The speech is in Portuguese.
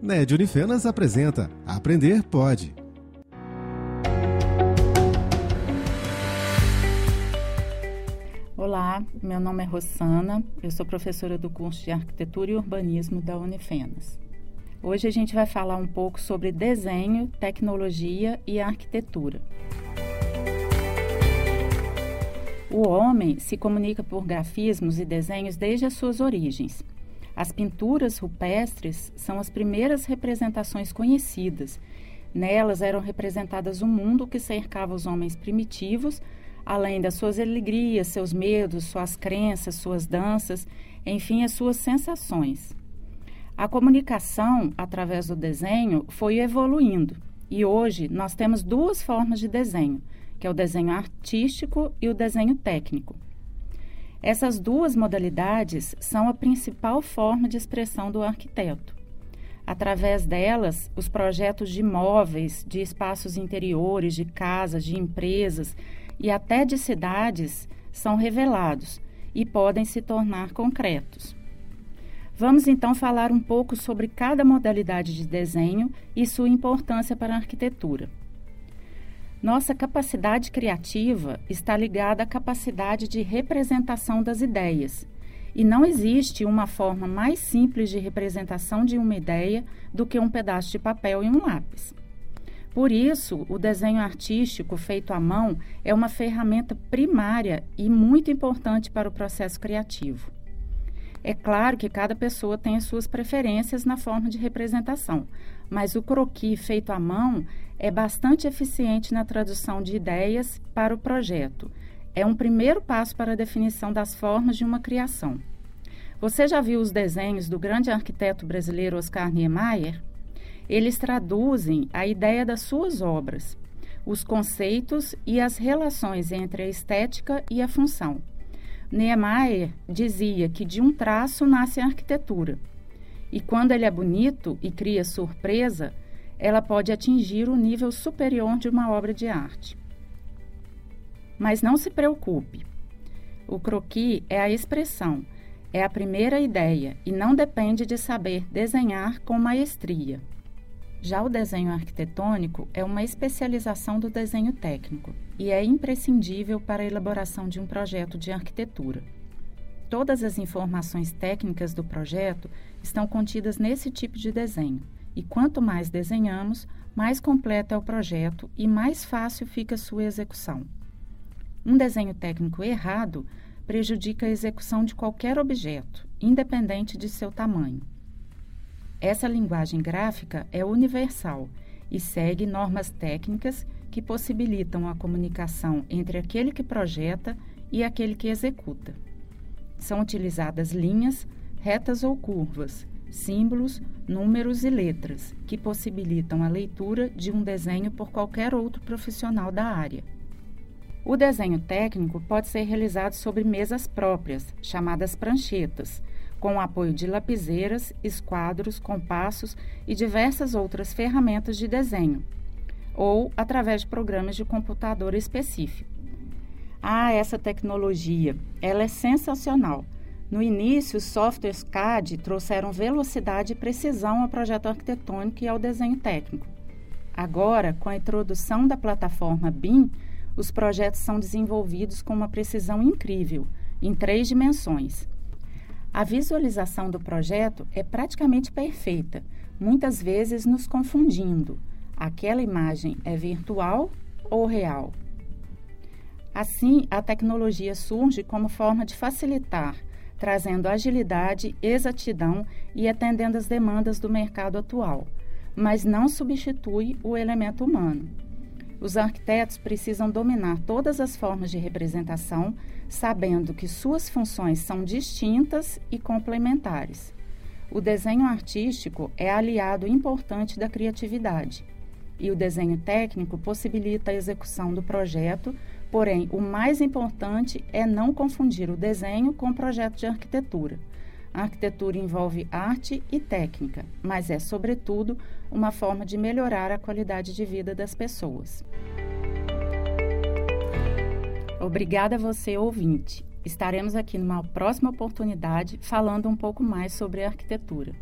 NED Unifenas apresenta Aprender Pode. Olá, meu nome é Rossana, eu sou professora do curso de Arquitetura e Urbanismo da Unifenas. Hoje a gente vai falar um pouco sobre desenho, tecnologia e arquitetura. O homem se comunica por grafismos e desenhos desde as suas origens. As pinturas rupestres são as primeiras representações conhecidas. Nelas eram representadas o mundo que cercava os homens primitivos, além das suas alegrias, seus medos, suas crenças, suas danças, enfim, as suas sensações. A comunicação através do desenho foi evoluindo e hoje nós temos duas formas de desenho, que é o desenho artístico e o desenho técnico. Essas duas modalidades são a principal forma de expressão do arquiteto. Através delas, os projetos de imóveis, de espaços interiores, de casas, de empresas e até de cidades são revelados e podem se tornar concretos. Vamos então falar um pouco sobre cada modalidade de desenho e sua importância para a arquitetura. Nossa capacidade criativa está ligada à capacidade de representação das ideias. E não existe uma forma mais simples de representação de uma ideia do que um pedaço de papel e um lápis. Por isso, o desenho artístico feito à mão é uma ferramenta primária e muito importante para o processo criativo. É claro que cada pessoa tem as suas preferências na forma de representação, mas o croquis feito à mão é bastante eficiente na tradução de ideias para o projeto. É um primeiro passo para a definição das formas de uma criação. Você já viu os desenhos do grande arquiteto brasileiro Oscar Niemeyer? Eles traduzem a ideia das suas obras, os conceitos e as relações entre a estética e a função. Niemeyer dizia que de um traço nasce a arquitetura. E quando ele é bonito e cria surpresa, ela pode atingir o nível superior de uma obra de arte. Mas não se preocupe. O croquis é a expressão, é a primeira ideia e não depende de saber desenhar com maestria. Já o desenho arquitetônico é uma especialização do desenho técnico e é imprescindível para a elaboração de um projeto de arquitetura. Todas as informações técnicas do projeto estão contidas nesse tipo de desenho, e quanto mais desenhamos, mais completo é o projeto e mais fácil fica sua execução. Um desenho técnico errado prejudica a execução de qualquer objeto, independente de seu tamanho. Essa linguagem gráfica é universal e segue normas técnicas que possibilitam a comunicação entre aquele que projeta e aquele que executa. São utilizadas linhas, retas ou curvas, símbolos, números e letras, que possibilitam a leitura de um desenho por qualquer outro profissional da área. O desenho técnico pode ser realizado sobre mesas próprias, chamadas pranchetas, com o apoio de lapiseiras, esquadros, compassos e diversas outras ferramentas de desenho, ou através de programas de computador específico. Ah, essa tecnologia, ela é sensacional. No início, os softwares CAD trouxeram velocidade e precisão ao projeto arquitetônico e ao desenho técnico. Agora, com a introdução da plataforma BIM, os projetos são desenvolvidos com uma precisão incrível, em três dimensões. A visualização do projeto é praticamente perfeita, muitas vezes nos confundindo. Aquela imagem é virtual ou real? Assim, a tecnologia surge como forma de facilitar, trazendo agilidade, exatidão e atendendo às demandas do mercado atual, mas não substitui o elemento humano. Os arquitetos precisam dominar todas as formas de representação, sabendo que suas funções são distintas e complementares. O desenho artístico é aliado importante da criatividade e o desenho técnico possibilita a execução do projeto, porém, o mais importante é não confundir o desenho com o projeto de arquitetura. A arquitetura envolve arte e técnica, mas é, sobretudo, uma forma de melhorar a qualidade de vida das pessoas. Obrigada a você, ouvinte. Estaremos aqui numa próxima oportunidade falando um pouco mais sobre arquitetura.